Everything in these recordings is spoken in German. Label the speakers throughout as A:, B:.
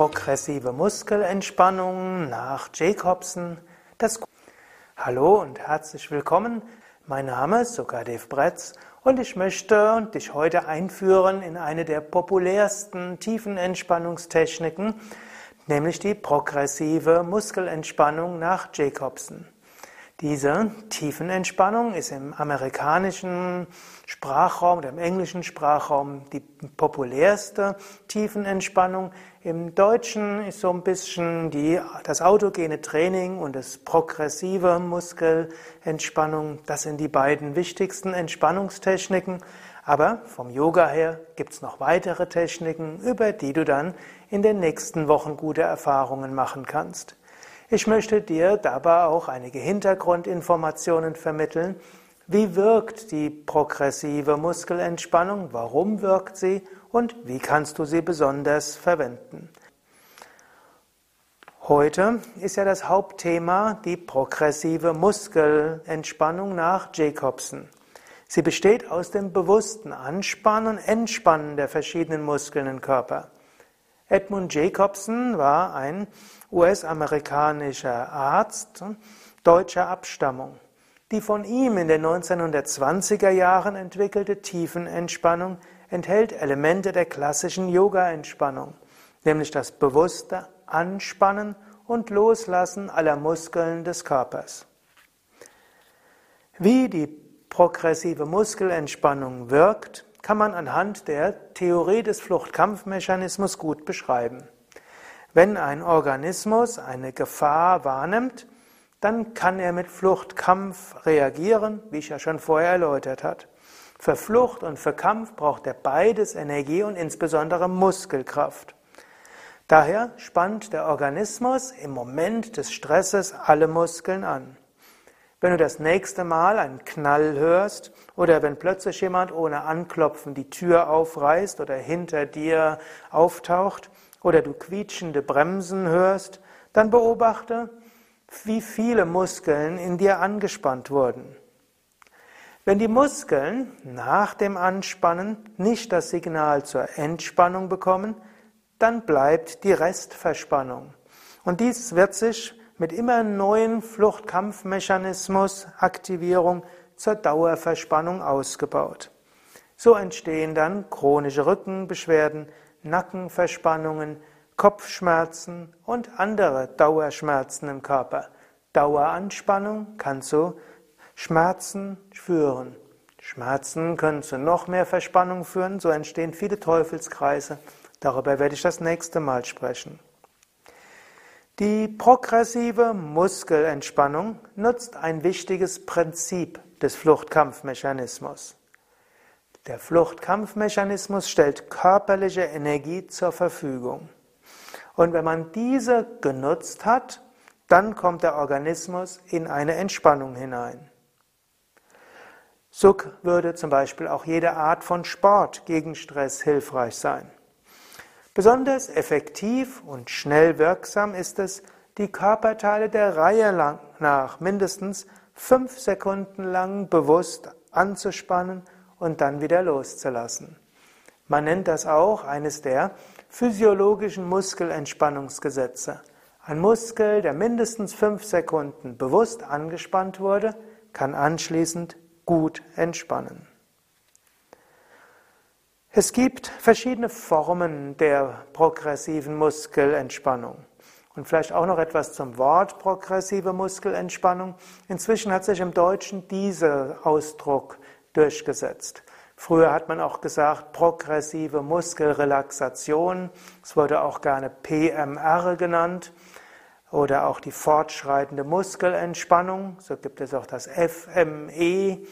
A: progressive Muskelentspannung nach Jacobson. Das Hallo und herzlich willkommen. Mein Name ist Sukadev Bretz und ich möchte dich heute einführen in eine der populärsten tiefen Entspannungstechniken, nämlich die progressive Muskelentspannung nach Jacobson. Diese Tiefenentspannung ist im amerikanischen Sprachraum oder im englischen Sprachraum die populärste Tiefenentspannung. Im Deutschen ist so ein bisschen die, das autogene Training und das progressive Muskelentspannung. Das sind die beiden wichtigsten Entspannungstechniken. Aber vom Yoga her gibt es noch weitere Techniken, über die du dann in den nächsten Wochen gute Erfahrungen machen kannst. Ich möchte dir dabei auch einige Hintergrundinformationen vermitteln. Wie wirkt die progressive Muskelentspannung? Warum wirkt sie? Und wie kannst du sie besonders verwenden? Heute ist ja das Hauptthema die progressive Muskelentspannung nach Jacobson. Sie besteht aus dem bewussten Anspannen und Entspannen der verschiedenen Muskeln im Körper. Edmund Jacobson war ein US-amerikanischer Arzt deutscher Abstammung. Die von ihm in den 1920er Jahren entwickelte Tiefenentspannung enthält Elemente der klassischen Yoga-Entspannung, nämlich das bewusste Anspannen und Loslassen aller Muskeln des Körpers. Wie die progressive Muskelentspannung wirkt, kann man anhand der Theorie des Fluchtkampfmechanismus gut beschreiben. Wenn ein Organismus eine Gefahr wahrnimmt, dann kann er mit Fluchtkampf reagieren, wie ich ja schon vorher erläutert habe. Für Flucht und für Kampf braucht er beides Energie und insbesondere Muskelkraft. Daher spannt der Organismus im Moment des Stresses alle Muskeln an. Wenn du das nächste Mal einen Knall hörst oder wenn plötzlich jemand ohne Anklopfen die Tür aufreißt oder hinter dir auftaucht, oder du quietschende Bremsen hörst, dann beobachte, wie viele Muskeln in dir angespannt wurden. Wenn die Muskeln nach dem Anspannen nicht das Signal zur Entspannung bekommen, dann bleibt die Restverspannung. Und dies wird sich mit immer neuen Fluchtkampfmechanismus Aktivierung zur Dauerverspannung ausgebaut. So entstehen dann chronische Rückenbeschwerden, Nackenverspannungen, Kopfschmerzen und andere Dauerschmerzen im Körper. Daueranspannung kann zu Schmerzen führen. Schmerzen können zu noch mehr Verspannung führen, so entstehen viele Teufelskreise. Darüber werde ich das nächste Mal sprechen. Die progressive Muskelentspannung nutzt ein wichtiges Prinzip des Fluchtkampfmechanismus. Der Fluchtkampfmechanismus stellt körperliche Energie zur Verfügung. Und wenn man diese genutzt hat, dann kommt der Organismus in eine Entspannung hinein. So würde zum Beispiel auch jede Art von Sport gegen Stress hilfreich sein. Besonders effektiv und schnell wirksam ist es, die Körperteile der Reihe nach mindestens fünf Sekunden lang bewusst anzuspannen und dann wieder loszulassen. Man nennt das auch eines der physiologischen Muskelentspannungsgesetze. Ein Muskel, der mindestens fünf Sekunden bewusst angespannt wurde, kann anschließend gut entspannen. Es gibt verschiedene Formen der progressiven Muskelentspannung. Und vielleicht auch noch etwas zum Wort progressive Muskelentspannung. Inzwischen hat sich im Deutschen dieser Ausdruck durchgesetzt. Früher hat man auch gesagt progressive Muskelrelaxation. Es wurde auch gerne PMR genannt oder auch die fortschreitende Muskelentspannung. So gibt es auch das FME,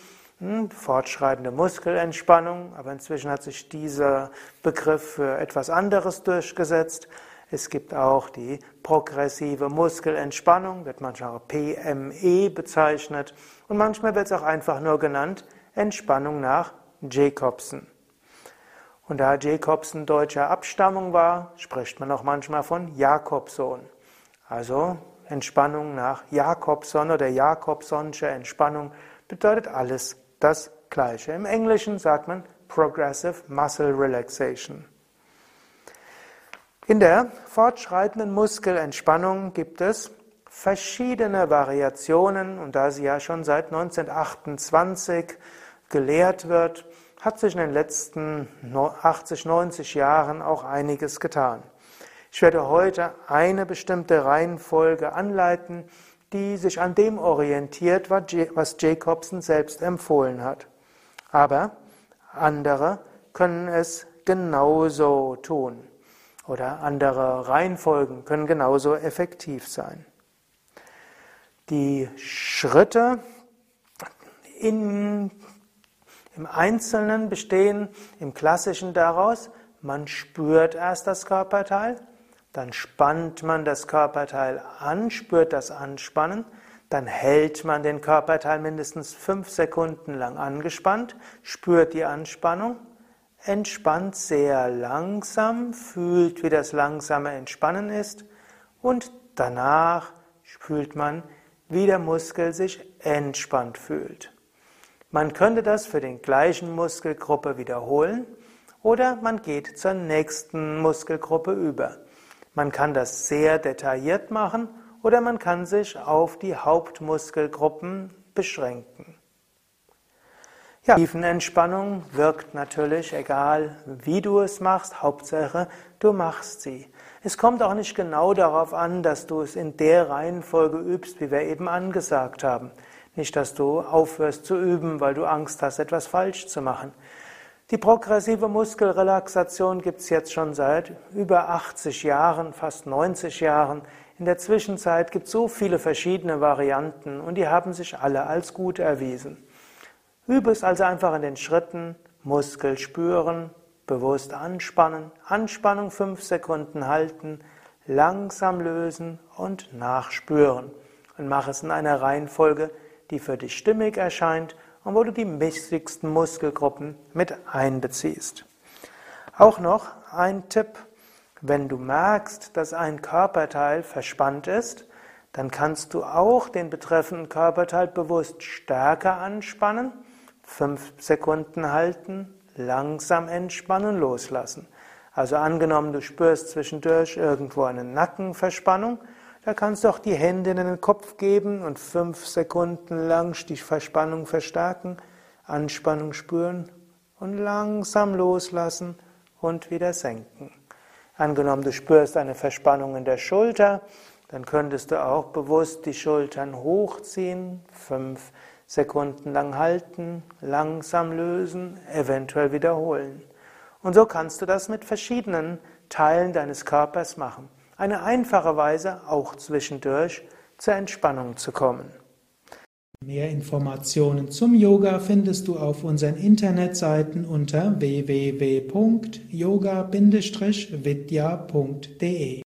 A: fortschreitende Muskelentspannung. Aber inzwischen hat sich dieser Begriff für etwas anderes durchgesetzt. Es gibt auch die progressive Muskelentspannung, wird manchmal auch PME bezeichnet. Und manchmal wird es auch einfach nur genannt Entspannung nach Jacobson. Und da Jacobson deutscher Abstammung war, spricht man auch manchmal von Jakobson. Also Entspannung nach Jakobson oder Jakobsonsche Entspannung bedeutet alles das Gleiche. Im Englischen sagt man Progressive Muscle Relaxation. In der fortschreitenden Muskelentspannung gibt es verschiedene Variationen und da sie ja schon seit 1928 gelehrt wird, hat sich in den letzten 80, 90 Jahren auch einiges getan. Ich werde heute eine bestimmte Reihenfolge anleiten, die sich an dem orientiert, was Jacobson selbst empfohlen hat. Aber andere können es genauso tun. Oder andere Reihenfolgen können genauso effektiv sein. Die Schritte in, im Einzelnen bestehen im Klassischen daraus, man spürt erst das Körperteil, dann spannt man das Körperteil an, spürt das Anspannen, dann hält man den Körperteil mindestens fünf Sekunden lang angespannt, spürt die Anspannung, entspannt sehr langsam, fühlt, wie das langsame Entspannen ist und danach fühlt man, wie der Muskel sich entspannt fühlt. Man könnte das für den gleichen Muskelgruppe wiederholen oder man geht zur nächsten Muskelgruppe über. Man kann das sehr detailliert machen oder man kann sich auf die Hauptmuskelgruppen beschränken. Ja, Tiefenentspannung wirkt natürlich, egal wie du es machst, Hauptsache du machst sie. Es kommt auch nicht genau darauf an, dass du es in der Reihenfolge übst, wie wir eben angesagt haben. Nicht, dass du aufhörst zu üben, weil du Angst hast, etwas falsch zu machen. Die progressive Muskelrelaxation gibt es jetzt schon seit über 80 Jahren, fast 90 Jahren. In der Zwischenzeit gibt es so viele verschiedene Varianten und die haben sich alle als gut erwiesen. Übe es also einfach in den Schritten, Muskel spüren, bewusst anspannen, Anspannung fünf Sekunden halten, langsam lösen und nachspüren. Und mach es in einer Reihenfolge, die für dich stimmig erscheint und wo du die wichtigsten Muskelgruppen mit einbeziehst. Auch noch ein Tipp, wenn du merkst, dass ein Körperteil verspannt ist, dann kannst du auch den betreffenden Körperteil bewusst stärker anspannen, fünf Sekunden halten, langsam entspannen, loslassen. Also angenommen, du spürst zwischendurch irgendwo eine Nackenverspannung, da kannst du auch die Hände in den Kopf geben und fünf Sekunden lang die Verspannung verstärken, Anspannung spüren und langsam loslassen und wieder senken. Angenommen, du spürst eine Verspannung in der Schulter, dann könntest du auch bewusst die Schultern hochziehen, fünf Sekunden lang halten, langsam lösen, eventuell wiederholen. Und so kannst du das mit verschiedenen Teilen deines Körpers machen eine einfache Weise, auch zwischendurch zur Entspannung zu kommen.
B: Mehr Informationen zum Yoga findest du auf unseren Internetseiten unter www.yoga-vidya.de